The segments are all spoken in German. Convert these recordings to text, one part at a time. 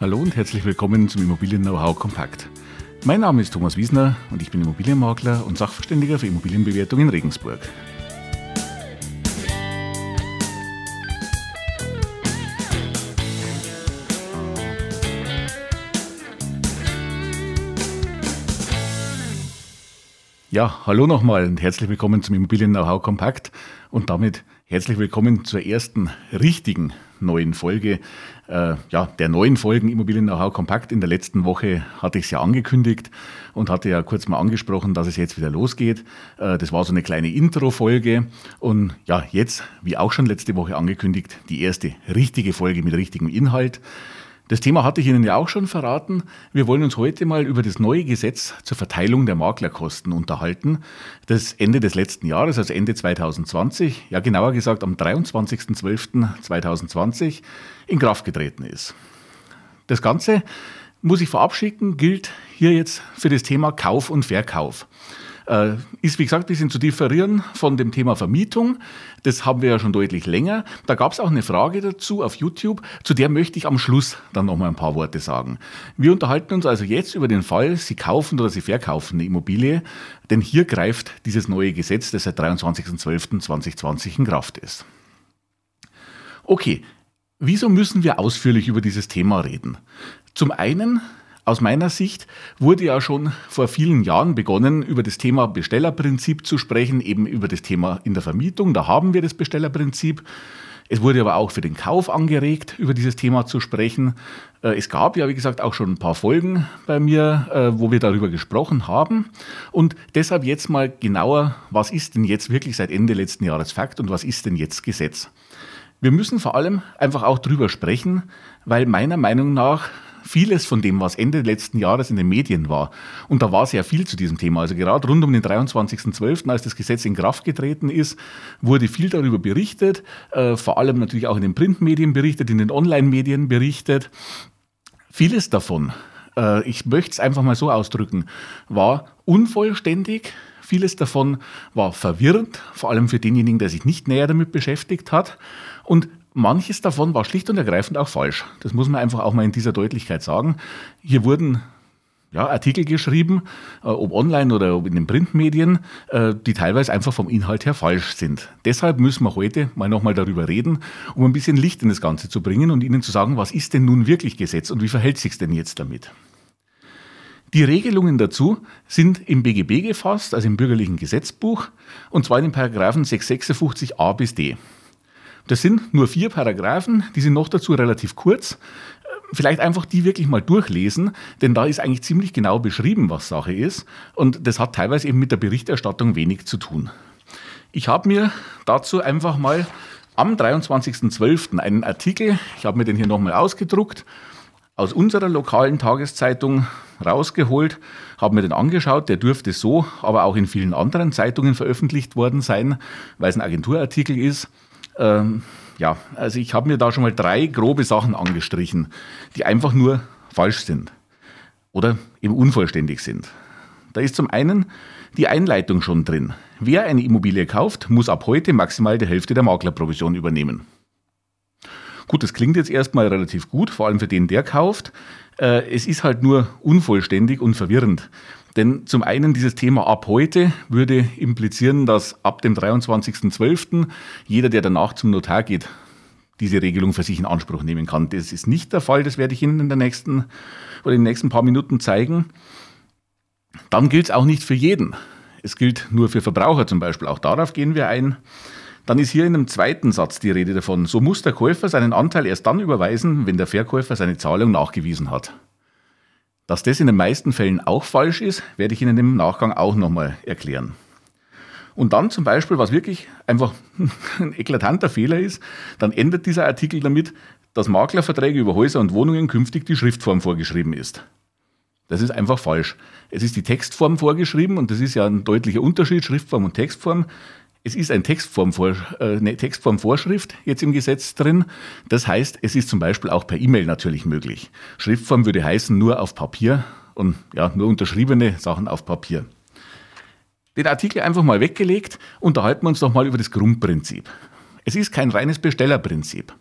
Hallo und herzlich willkommen zum Immobilien Know-how Kompakt. Mein Name ist Thomas Wiesner und ich bin Immobilienmakler und Sachverständiger für Immobilienbewertung in Regensburg. Ja, hallo nochmal und herzlich willkommen zum Immobilien Know-how Kompakt und damit herzlich willkommen zur ersten richtigen neuen Folge, äh, ja, der neuen Folgen Immobilien Know-how Kompakt. In der letzten Woche hatte ich es ja angekündigt und hatte ja kurz mal angesprochen, dass es jetzt wieder losgeht. Äh, das war so eine kleine Intro-Folge und ja, jetzt, wie auch schon letzte Woche angekündigt, die erste richtige Folge mit richtigem Inhalt. Das Thema hatte ich Ihnen ja auch schon verraten. Wir wollen uns heute mal über das neue Gesetz zur Verteilung der Maklerkosten unterhalten, das Ende des letzten Jahres, also Ende 2020, ja genauer gesagt am 23.12.2020 in Kraft getreten ist. Das Ganze, muss ich vorab schicken, gilt hier jetzt für das Thema Kauf und Verkauf. Äh, ist, wie gesagt, ein bisschen zu differieren von dem Thema Vermietung. Das haben wir ja schon deutlich länger. Da gab es auch eine Frage dazu auf YouTube, zu der möchte ich am Schluss dann nochmal ein paar Worte sagen. Wir unterhalten uns also jetzt über den Fall, Sie kaufen oder Sie verkaufen eine Immobilie, denn hier greift dieses neue Gesetz, das seit 23.12.2020 in Kraft ist. Okay, wieso müssen wir ausführlich über dieses Thema reden? Zum einen aus meiner Sicht wurde ja schon vor vielen Jahren begonnen, über das Thema Bestellerprinzip zu sprechen, eben über das Thema in der Vermietung. Da haben wir das Bestellerprinzip. Es wurde aber auch für den Kauf angeregt, über dieses Thema zu sprechen. Äh, es gab ja, wie gesagt, auch schon ein paar Folgen bei mir, äh, wo wir darüber gesprochen haben. Und deshalb jetzt mal genauer, was ist denn jetzt wirklich seit Ende letzten Jahres Fakt und was ist denn jetzt Gesetz? Wir müssen vor allem einfach auch drüber sprechen, weil meiner Meinung nach vieles von dem, was Ende letzten Jahres in den Medien war, und da war sehr viel zu diesem Thema, also gerade rund um den 23.12., als das Gesetz in Kraft getreten ist, wurde viel darüber berichtet, äh, vor allem natürlich auch in den Printmedien berichtet, in den Online-Medien berichtet. Vieles davon, äh, ich möchte es einfach mal so ausdrücken, war unvollständig, Vieles davon war verwirrend, vor allem für denjenigen, der sich nicht näher damit beschäftigt hat. Und manches davon war schlicht und ergreifend auch falsch. Das muss man einfach auch mal in dieser Deutlichkeit sagen. Hier wurden ja, Artikel geschrieben, äh, ob online oder ob in den Printmedien, äh, die teilweise einfach vom Inhalt her falsch sind. Deshalb müssen wir heute mal nochmal darüber reden, um ein bisschen Licht in das Ganze zu bringen und Ihnen zu sagen, was ist denn nun wirklich Gesetz und wie verhält sich denn jetzt damit? Die Regelungen dazu sind im BGB gefasst, also im bürgerlichen Gesetzbuch, und zwar in den Paragraphen 656a bis d. Das sind nur vier Paragraphen, die sind noch dazu relativ kurz. Vielleicht einfach die wirklich mal durchlesen, denn da ist eigentlich ziemlich genau beschrieben, was Sache ist. Und das hat teilweise eben mit der Berichterstattung wenig zu tun. Ich habe mir dazu einfach mal am 23.12. einen Artikel, ich habe mir den hier nochmal ausgedruckt, aus unserer lokalen Tageszeitung rausgeholt, habe mir den angeschaut. Der dürfte so, aber auch in vielen anderen Zeitungen veröffentlicht worden sein, weil es ein Agenturartikel ist. Ähm, ja, also ich habe mir da schon mal drei grobe Sachen angestrichen, die einfach nur falsch sind oder eben unvollständig sind. Da ist zum einen die Einleitung schon drin. Wer eine Immobilie kauft, muss ab heute maximal die Hälfte der Maklerprovision übernehmen. Gut, das klingt jetzt erstmal relativ gut, vor allem für den, der kauft. Äh, es ist halt nur unvollständig und verwirrend. Denn zum einen dieses Thema ab heute würde implizieren, dass ab dem 23.12. jeder, der danach zum Notar geht, diese Regelung für sich in Anspruch nehmen kann. Das ist nicht der Fall, das werde ich Ihnen in der nächsten oder in den nächsten paar Minuten zeigen. Dann gilt es auch nicht für jeden. Es gilt nur für Verbraucher zum Beispiel. Auch darauf gehen wir ein. Dann ist hier in einem zweiten Satz die Rede davon. So muss der Käufer seinen Anteil erst dann überweisen, wenn der Verkäufer seine Zahlung nachgewiesen hat. Dass das in den meisten Fällen auch falsch ist, werde ich Ihnen im Nachgang auch nochmal erklären. Und dann zum Beispiel, was wirklich einfach ein eklatanter Fehler ist, dann endet dieser Artikel damit, dass Maklerverträge über Häuser und Wohnungen künftig die Schriftform vorgeschrieben ist. Das ist einfach falsch. Es ist die Textform vorgeschrieben und das ist ja ein deutlicher Unterschied, Schriftform und Textform. Es ist ein Textformvor, äh, eine Textformvorschrift jetzt im Gesetz drin. Das heißt, es ist zum Beispiel auch per E-Mail natürlich möglich. Schriftform würde heißen nur auf Papier und ja, nur unterschriebene Sachen auf Papier. Den Artikel einfach mal weggelegt, unterhalten wir uns doch mal über das Grundprinzip. Es ist kein reines Bestellerprinzip.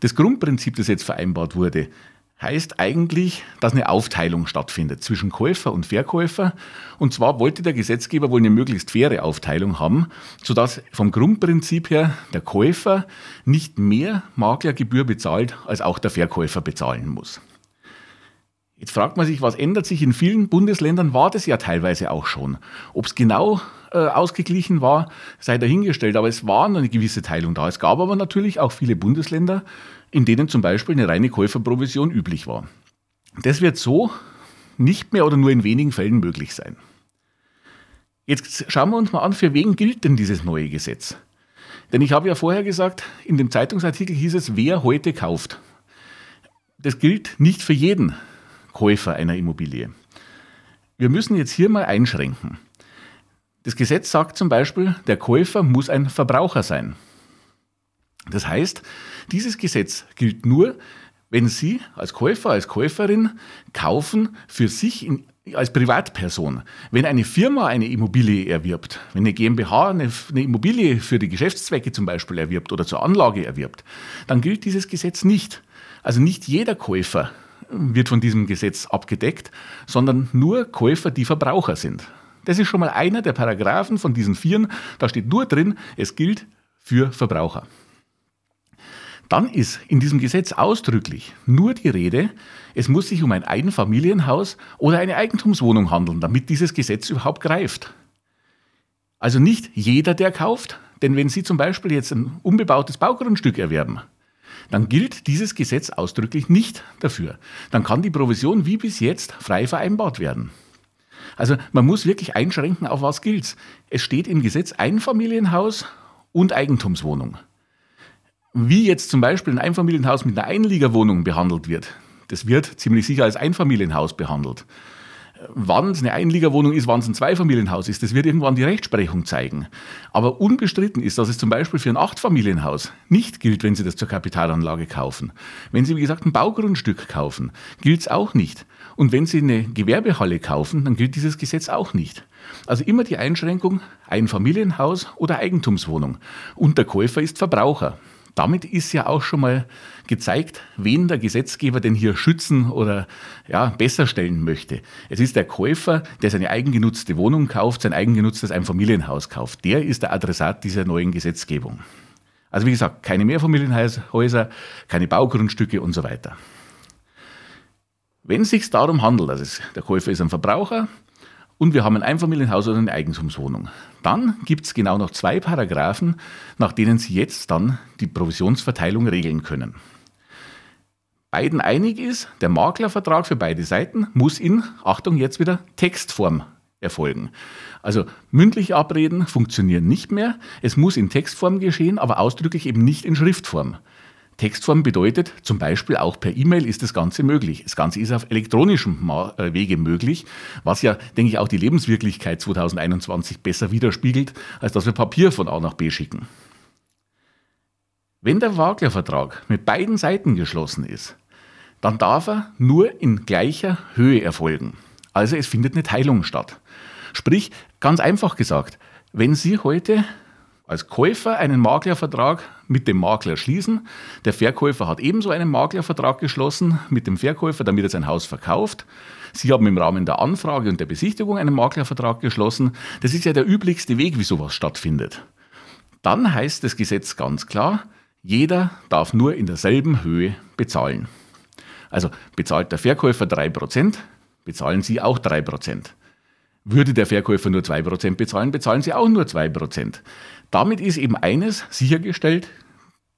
Das Grundprinzip, das jetzt vereinbart wurde, heißt eigentlich, dass eine Aufteilung stattfindet zwischen Käufer und Verkäufer. Und zwar wollte der Gesetzgeber wohl eine möglichst faire Aufteilung haben, sodass vom Grundprinzip her der Käufer nicht mehr Maklergebühr bezahlt, als auch der Verkäufer bezahlen muss. Jetzt fragt man sich, was ändert sich in vielen Bundesländern? War das ja teilweise auch schon. Ob es genau äh, ausgeglichen war, sei dahingestellt, aber es war eine gewisse Teilung da. Es gab aber natürlich auch viele Bundesländer, in denen zum Beispiel eine reine Käuferprovision üblich war. Das wird so nicht mehr oder nur in wenigen Fällen möglich sein. Jetzt schauen wir uns mal an, für wen gilt denn dieses neue Gesetz? Denn ich habe ja vorher gesagt, in dem Zeitungsartikel hieß es, wer heute kauft. Das gilt nicht für jeden Käufer einer Immobilie. Wir müssen jetzt hier mal einschränken. Das Gesetz sagt zum Beispiel, der Käufer muss ein Verbraucher sein. Das heißt, dieses Gesetz gilt nur, wenn Sie als Käufer, als Käuferin kaufen für sich in, als Privatperson. Wenn eine Firma eine Immobilie erwirbt, wenn eine GmbH eine, eine, Immobilie für die Geschäftszwecke zum Beispiel erwirbt oder zur Anlage erwirbt, dann gilt dieses Gesetz nicht. Also nicht jeder Käufer wird von diesem Gesetz abgedeckt, sondern nur Käufer, die Verbraucher sind. Das ist schon mal einer der Paragraphen von diesen vieren. Da steht nur drin, es gilt für Verbraucher dann ist in diesem Gesetz ausdrücklich nur die Rede, es muss sich um ein Einfamilienhaus oder eine Eigentumswohnung handeln, damit dieses Gesetz überhaupt greift. Also nicht jeder, der kauft, denn wenn Sie zum Beispiel jetzt ein unbebautes Baugrundstück erwerben, dann gilt dieses Gesetz ausdrücklich nicht dafür. Dann kann die Provision wie bis jetzt frei vereinbart werden. Also man muss wirklich einschränken, auf was gilt. Es steht im Gesetz Einfamilienhaus und Eigentumswohnung. Wie jetzt zum Beispiel ein Einfamilienhaus mit einer Einliegerwohnung behandelt wird, das wird ziemlich sicher als Einfamilienhaus behandelt. Wann es eine Einliegerwohnung ist, wann es ein Zweifamilienhaus ist, das wird irgendwann die Rechtsprechung zeigen. Aber unbestritten ist, dass es zum Beispiel für ein Achtfamilienhaus nicht gilt, wenn Sie das zur Kapitalanlage kaufen. Wenn Sie, wie gesagt, ein Baugrundstück kaufen, gilt es auch nicht. Und wenn Sie eine Gewerbehalle kaufen, dann gilt dieses Gesetz auch nicht. Also immer die Einschränkung Einfamilienhaus oder Eigentumswohnung. Und der Käufer ist Verbraucher. Damit ist ja auch schon mal gezeigt, wen der Gesetzgeber denn hier schützen oder ja, besser stellen möchte. Es ist der Käufer, der seine eigengenutzte Wohnung kauft, sein eigengenutztes Einfamilienhaus kauft. Der ist der Adressat dieser neuen Gesetzgebung. Also wie gesagt, keine Mehrfamilienhäuser, keine Baugrundstücke und so weiter. Wenn es sich darum handelt, also der Käufer ist ein Verbraucher, und wir haben ein Einfamilienhaus oder eine Eigentumswohnung. Dann gibt es genau noch zwei Paragraphen, nach denen Sie jetzt dann die Provisionsverteilung regeln können. Beiden einig ist, der Maklervertrag für beide Seiten muss in, Achtung, jetzt wieder Textform erfolgen. Also mündliche Abreden funktionieren nicht mehr. Es muss in Textform geschehen, aber ausdrücklich eben nicht in Schriftform. Textform bedeutet zum Beispiel auch per E-Mail ist das Ganze möglich. Das Ganze ist auf elektronischem äh, Wege möglich, was ja, denke ich, auch die Lebenswirklichkeit 2021 besser widerspiegelt, als dass wir Papier von A nach B schicken. Wenn der Maklervertrag mit beiden Seiten geschlossen ist, dann darf er nur in gleicher Höhe erfolgen. Also es findet eine Teilung statt. Sprich, ganz einfach gesagt, wenn Sie heute als Käufer einen Maklervertrag mit dem Makler schließen. Der Verkäufer hat ebenso einen Maklervertrag geschlossen mit dem Verkäufer, damit er sein Haus verkauft. Sie haben im Rahmen der Anfrage und der Besichtigung einen Maklervertrag geschlossen. Das ist ja der üblichste Weg, wie sowas stattfindet. Dann heißt das Gesetz ganz klar, jeder darf nur in derselben Höhe bezahlen. Also bezahlt der Verkäufer 3%, bezahlen Sie auch 3%. Würde der Verkäufer nur 2% bezahlen, bezahlen Sie auch nur 2%. Damit ist eben eines sichergestellt,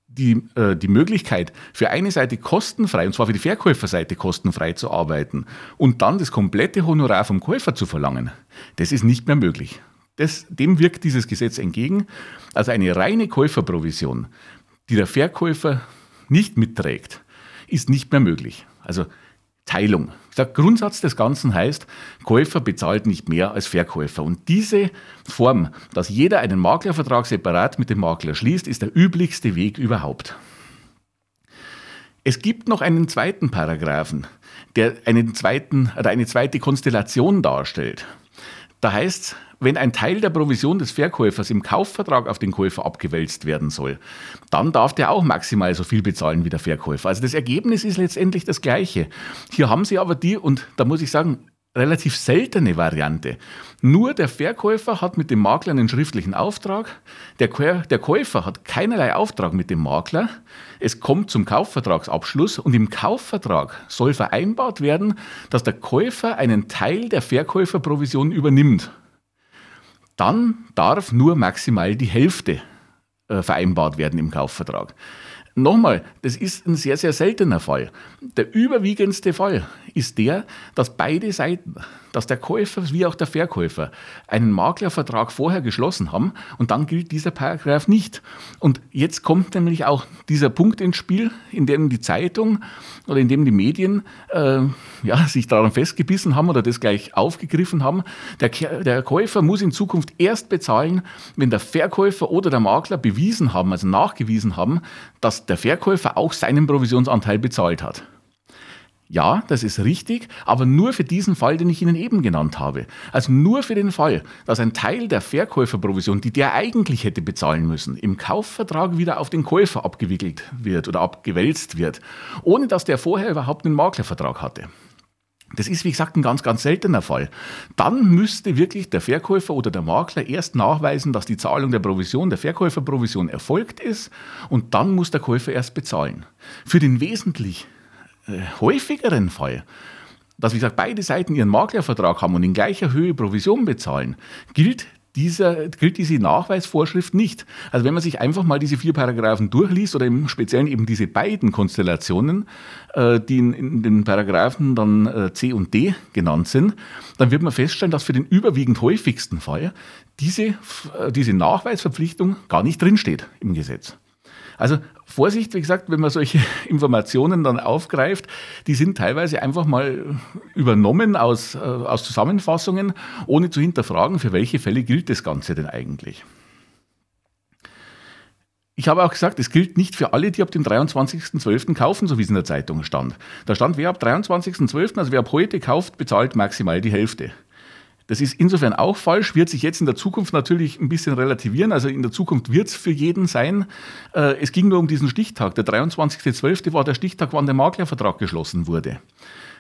die, äh, die Möglichkeit, für eine Seite kostenfrei, und zwar für die Verkäuferseite kostenfrei zu arbeiten und dann das komplette Honorar vom Käufer zu verlangen, das ist nicht mehr möglich. Das, dem wirkt dieses Gesetz entgegen. Also eine reine Käuferprovision, die der Verkäufer nicht mitträgt, ist nicht mehr möglich. Also Teilung. Der Grundsatz des Ganzen heißt, Käufer bezahlt nicht mehr als Verkäufer. Und diese Form, dass jeder einen Maklervertrag separat mit dem Makler schließt, ist der üblichste Weg überhaupt. Es gibt noch einen zweiten Paragraphen, der einen zweiten, oder eine zweite Konstellation darstellt. Da heißt es, wenn ein Teil der Provision des Verkäufers im Kaufvertrag auf den Käufer abgewälzt werden soll, dann darf der auch maximal so viel bezahlen wie der Verkäufer. Also das Ergebnis ist letztendlich das gleiche. Hier haben Sie aber die, und da muss ich sagen, relativ seltene Variante. Nur der Verkäufer hat mit dem Makler einen schriftlichen Auftrag, der, der Käufer hat keinerlei Auftrag mit dem Makler, es kommt zum Kaufvertragsabschluss und im Kaufvertrag soll vereinbart werden, dass der Käufer einen Teil der Verkäuferprovision übernimmt. Dann darf nur maximal die Hälfte äh, vereinbart werden im Kaufvertrag. Nochmal, das ist ein sehr, sehr seltener Fall. Der überwiegendste Fall ist der, dass beide Seiten, dass der Käufer wie auch der Verkäufer einen Maklervertrag vorher geschlossen haben und dann gilt dieser Paragraph nicht. Und jetzt kommt nämlich auch dieser Punkt ins Spiel, in dem die Zeitung oder in dem die Medien äh, ja, sich daran festgebissen haben oder das gleich aufgegriffen haben. Der, der Käufer muss in Zukunft erst bezahlen, wenn der Verkäufer oder der Makler bewiesen haben, also nachgewiesen haben, dass der Verkäufer auch seinen Provisionsanteil bezahlt hat. Ja, das ist richtig, aber nur für diesen Fall, den ich Ihnen eben genannt habe. Also nur für den Fall, dass ein Teil der Verkäuferprovision, die der eigentlich hätte bezahlen müssen, im Kaufvertrag wieder auf den Käufer abgewickelt wird oder abgewälzt wird, ohne dass der vorher überhaupt einen Maklervertrag hatte. Das ist, wie gesagt, ein ganz, ganz seltener Fall. Dann müsste wirklich der Verkäufer oder der Makler erst nachweisen, dass die Zahlung der Provision, der Verkäuferprovision erfolgt ist und dann muss der Käufer erst bezahlen. Für den wesentlich äh, häufigeren Fall, dass wie gesagt beide Seiten ihren Maklervertrag haben und in gleicher Höhe Provision bezahlen, gilt dieser, gilt diese Nachweisvorschrift nicht. Also wenn man sich einfach mal diese vier Paragraphen durchliest oder im Speziellen eben diese beiden Konstellationen, äh, die in, in, den Paragraphen dann äh, C und D genannt sind, dann wird man feststellen, dass für den überwiegend häufigsten Fall diese, äh, diese Nachweisverpflichtung gar nicht drinsteht im Gesetz. Also Vorsicht, wie gesagt, wenn man solche Informationen dann aufgreift, die sind teilweise einfach mal übernommen aus, äh, aus Zusammenfassungen, ohne zu hinterfragen, für welche Fälle gilt das Ganze denn eigentlich. Ich habe auch gesagt, es gilt nicht für alle, die ab dem 23.12. kaufen, so wie es in der Zeitung stand. Da stand, wer ab 23.12., also wer ab heute kauft, bezahlt maximal die Hälfte. Das ist insofern auch falsch, wird sich jetzt in der Zukunft natürlich ein bisschen relativieren. Also in der Zukunft wird es für jeden sein. Äh, es ging nur um diesen Stichtag. Der 23.12. war der Stichtag, wann der Maklervertrag geschlossen wurde.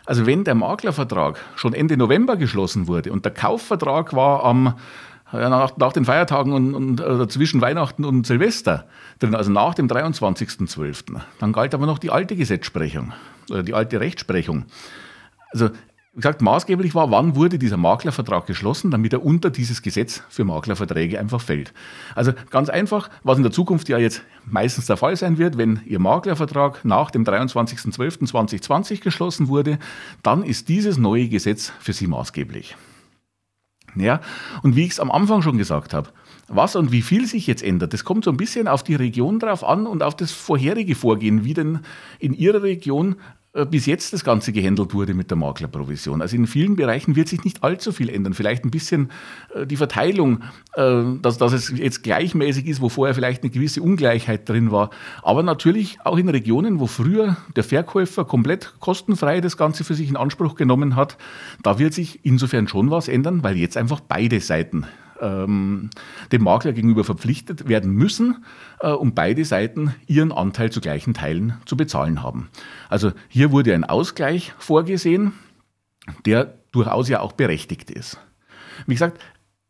Also wenn der Maklervertrag schon Ende November geschlossen wurde und der Kaufvertrag war am nach, nach, den Feiertagen und, und äh, zwischen Weihnachten und Silvester drin, also nach dem 23.12., dann galt aber noch die alte Gesetzsprechung oder die alte Rechtsprechung. Also wie gesagt, maßgeblich war, wann wurde dieser Maklervertrag geschlossen, damit er unter dieses Gesetz für Maklerverträge einfach fällt. Also ganz einfach, was in der Zukunft ja jetzt meistens der Fall sein wird, wenn Ihr Maklervertrag nach dem 23.12.2020 geschlossen wurde, dann ist dieses neue Gesetz für Sie maßgeblich. Ja, und wie ich es am Anfang schon gesagt habe, was und wie viel sich jetzt ändert, das kommt so ein bisschen auf die Region drauf an und auf das vorherige Vorgehen, wie denn in Ihrer Region bis jetzt das Ganze gehandelt wurde mit der Maklerprovision. Also in vielen Bereichen wird sich nicht allzu viel ändern. Vielleicht ein bisschen äh, die Verteilung, äh, dass, dass es jetzt gleichmäßig ist, wo vorher vielleicht eine gewisse Ungleichheit drin war. Aber natürlich auch in Regionen, wo früher der Verkäufer komplett kostenfrei das Ganze für sich in Anspruch genommen hat, da wird sich insofern schon was ändern, weil jetzt einfach beide Seiten ähm, dem Makler gegenüber verpflichtet werden müssen, äh, um beide Seiten ihren Anteil zu gleichen Teilen zu bezahlen haben. Also hier wurde ein Ausgleich vorgesehen, der durchaus ja auch berechtigt ist. Wie gesagt,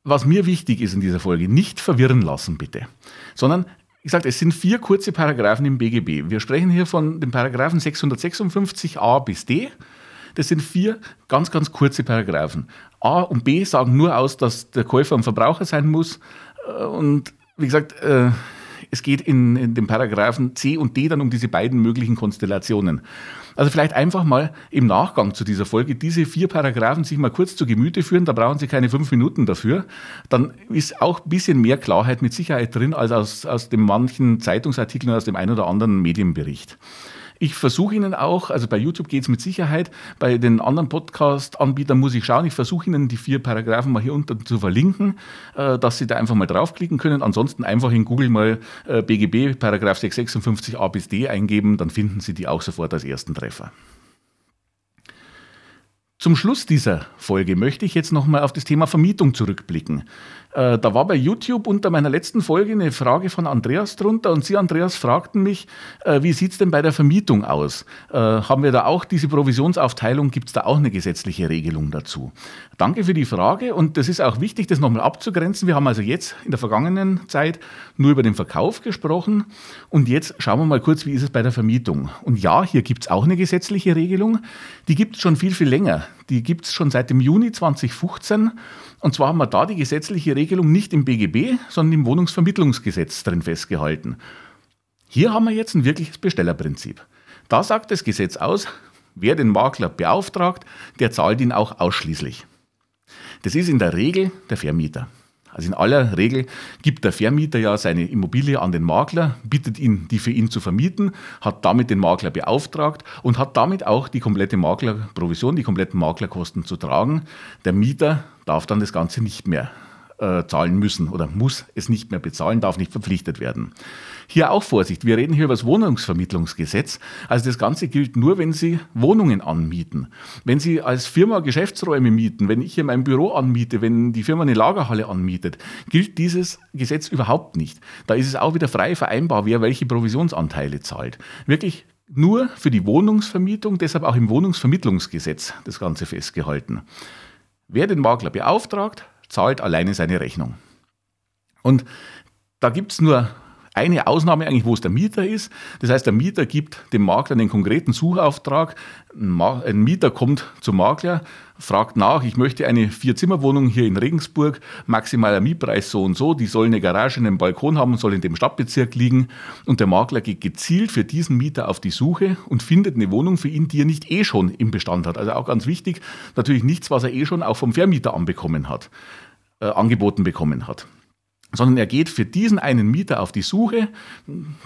was mir wichtig ist in dieser Folge, nicht verwirren lassen bitte, sondern ich sage, es sind vier kurze Paragraphen im BGB. Wir sprechen hier von den Paragraphen 656a bis d das sind vier ganz, ganz kurze Paragraphen. A und B sagen nur aus, dass der Käufer ein Verbraucher sein muss. Äh, und wie gesagt, äh, es geht in, den Paragraphen C und D dann um diese beiden möglichen Konstellationen. Also vielleicht einfach mal im Nachgang zu dieser Folge diese vier Paragraphen sich mal kurz zu Gemüte führen. Da brauchen Sie keine fünf Minuten dafür. Dann ist auch ein bisschen mehr Klarheit mit Sicherheit drin als aus, aus dem manchen Zeitungsartikeln aus dem einen oder anderen Medienbericht. Ich versuche Ihnen auch, also bei YouTube geht es mit Sicherheit, bei den anderen Podcast-Anbietern muss ich schauen, ich versuche Ihnen die vier Paragraphen mal hier unten zu verlinken, äh, dass Sie da einfach mal draufklicken können. Ansonsten einfach in Google mal äh, BGB Paragraph 656 A bis D eingeben, dann finden Sie die auch sofort als ersten Treffer. Zum Schluss dieser Folge möchte ich jetzt nochmal auf das Thema Vermietung zurückblicken. Äh, da war bei YouTube unter meiner letzten Folge eine Frage von Andreas drunter und Sie, Andreas, fragten mich, äh, wie sieht es denn bei der Vermietung aus? Äh, haben wir da auch diese Provisionsaufteilung? Gibt es da auch eine gesetzliche Regelung dazu? Danke für die Frage und das ist auch wichtig, das nochmal abzugrenzen. Wir haben also jetzt in der vergangenen Zeit nur über den Verkauf gesprochen und jetzt schauen wir mal kurz, wie ist es bei der Vermietung? Und ja, hier gibt es auch eine gesetzliche Regelung. Die gibt es schon viel, viel länger. Die gibt es schon seit dem Juni 2015 und zwar haben wir da die gesetzliche Regelung nicht im BGB, sondern im Wohnungsvermittlungsgesetz drin festgehalten. Hier haben wir jetzt ein wirkliches Bestellerprinzip. Da sagt das Gesetz aus, wer den Makler beauftragt, der zahlt ihn auch ausschließlich. Das ist in der Regel der Vermieter. Also in aller Regel gibt der Vermieter ja seine Immobilie an den Makler, bittet ihn, die für ihn zu vermieten, hat damit den Makler beauftragt und hat damit auch die komplette Maklerprovision, die kompletten Maklerkosten zu tragen. Der Mieter darf dann das Ganze nicht mehr äh, zahlen müssen oder muss es nicht mehr bezahlen, darf nicht verpflichtet werden. Hier auch Vorsicht, wir reden hier über das Wohnungsvermittlungsgesetz. Also das Ganze gilt nur, wenn Sie Wohnungen anmieten. Wenn Sie als Firma Geschäftsräume mieten, wenn ich hier mein Büro anmiete, wenn die Firma eine Lagerhalle anmietet, gilt dieses Gesetz überhaupt nicht. Da ist es auch wieder frei vereinbar, wer welche Provisionsanteile zahlt. Wirklich nur für die Wohnungsvermietung, deshalb auch im Wohnungsvermittlungsgesetz das Ganze festgehalten. Wer den Makler beauftragt, zahlt alleine seine Rechnung. Und da gibt es nur eine Ausnahme eigentlich, wo es der Mieter ist. Das heißt, der Mieter gibt dem Makler einen konkreten Suchauftrag. Ein Mieter kommt zum Makler, fragt nach, ich möchte eine Vier-Zimmer-Wohnung hier in Regensburg, maximaler Mietpreis so und so, die soll eine Garage, einen Balkon haben, soll in dem Stadtbezirk liegen. Und der Makler geht gezielt für diesen Mieter auf die Suche und findet eine Wohnung für ihn, die er nicht eh schon im Bestand hat. Also auch ganz wichtig, natürlich nichts, was er eh schon auch vom Vermieter anbekommen hat, äh, angeboten bekommen hat sondern er geht für diesen einen Mieter auf die Suche,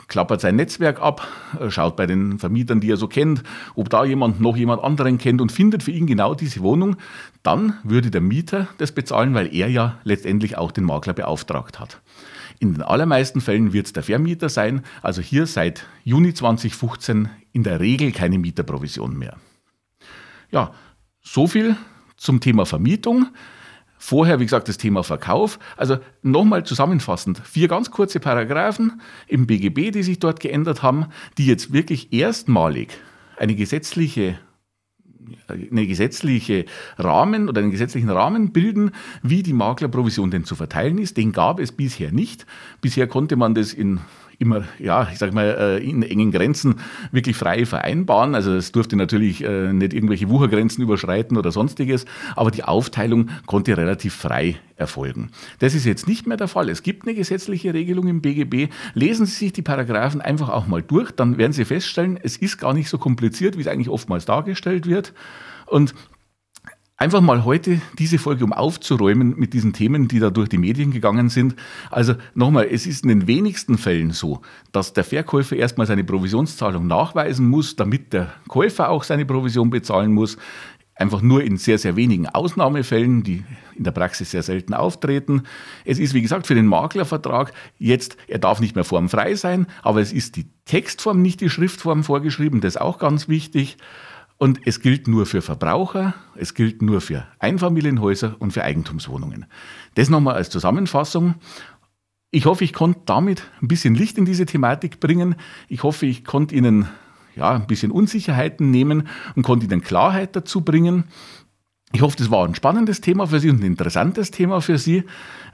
klappert sein Netzwerk ab, schaut bei den Vermietern, die er so kennt, ob da jemand noch jemand anderen kennt und findet für ihn genau diese Wohnung, dann würde der Mieter das bezahlen, weil er ja letztendlich auch den Makler beauftragt hat. In den allermeisten Fällen wird es der Vermieter sein, also hier seit Juni 2015 in der Regel keine Mieterprovision mehr. Ja, so viel zum Thema Vermietung. Vorher, wie gesagt, das Thema Verkauf. Also nochmal zusammenfassend, vier ganz kurze Paragraphen im BGB, die sich dort geändert haben, die jetzt wirklich erstmalig eine gesetzliche eine gesetzliche Rahmen oder einen gesetzlichen Rahmen bilden, wie die Maklerprovision denn zu verteilen ist. Den gab es bisher nicht. Bisher konnte man das in immer, ja, ich sag mal, äh, in engen Grenzen wirklich frei vereinbaren. Also es durfte natürlich äh, nicht irgendwelche Wuchergrenzen überschreiten oder sonstiges, aber die Aufteilung konnte relativ frei erfolgen. Das ist jetzt nicht mehr der Fall. Es gibt eine gesetzliche Regelung im BGB. Lesen Sie sich die Paragraphen einfach auch mal durch, dann werden Sie feststellen, es ist gar nicht so kompliziert, wie es eigentlich oftmals dargestellt wird. Und Einfach mal heute diese Folge, um aufzuräumen mit diesen Themen, die da durch die Medien gegangen sind. Also nochmal, es ist in den wenigsten Fällen so, dass der Verkäufer erstmal seine Provisionszahlung nachweisen muss, damit der Käufer auch seine Provision bezahlen muss. Einfach nur in sehr, sehr wenigen Ausnahmefällen, die in der Praxis sehr selten auftreten. Es ist, wie gesagt, für den Maklervertrag jetzt, er darf nicht mehr formfrei sein, aber es ist die Textform, nicht die Schriftform vorgeschrieben, das ist auch ganz wichtig. Und es gilt nur für Verbraucher, es gilt nur für Einfamilienhäuser und für Eigentumswohnungen. Das nochmal als Zusammenfassung. Ich hoffe, ich konnte damit ein bisschen Licht in diese Thematik bringen. Ich hoffe, ich konnte Ihnen ja, ein bisschen Unsicherheiten nehmen und konnte Ihnen Klarheit dazu bringen. Ich hoffe, das war ein spannendes Thema für Sie und ein interessantes Thema für Sie.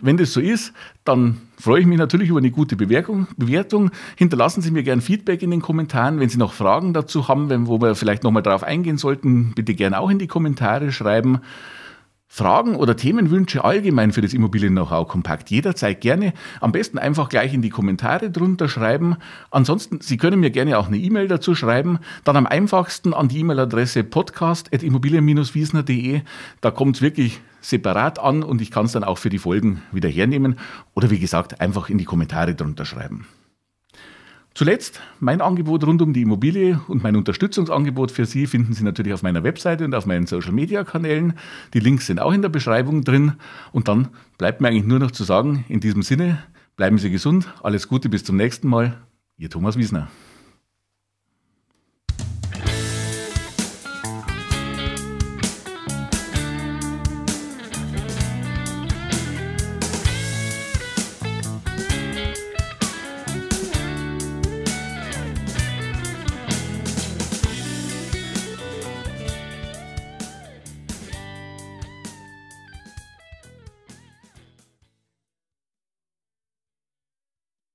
Wenn das so ist, dann freue ich mich natürlich über eine gute Bewertung. Bewertung. Hinterlassen Sie mir gerne Feedback in den Kommentaren. Wenn Sie noch Fragen dazu haben, wo wir vielleicht nochmal drauf eingehen sollten, bitte gerne auch in die Kommentare schreiben. Fragen oder Themenwünsche allgemein für das Immobilien-Know-how kompakt jederzeit gerne. Am besten einfach gleich in die Kommentare drunter schreiben. Ansonsten, Sie können mir gerne auch eine E-Mail dazu schreiben. Dann am einfachsten an die E-Mail-Adresse podcast.immobilien-wiesner.de. Da kommt es wirklich separat an und ich kann es dann auch für die Folgen wieder hernehmen. Oder wie gesagt, einfach in die Kommentare drunter schreiben. Zuletzt mein Angebot rund um die Immobilie und mein Unterstützungsangebot für Sie finden Sie natürlich auf meiner Webseite und auf meinen Social-Media-Kanälen. Die Links sind auch in der Beschreibung drin. Und dann bleibt mir eigentlich nur noch zu sagen, in diesem Sinne, bleiben Sie gesund, alles Gute bis zum nächsten Mal. Ihr Thomas Wiesner.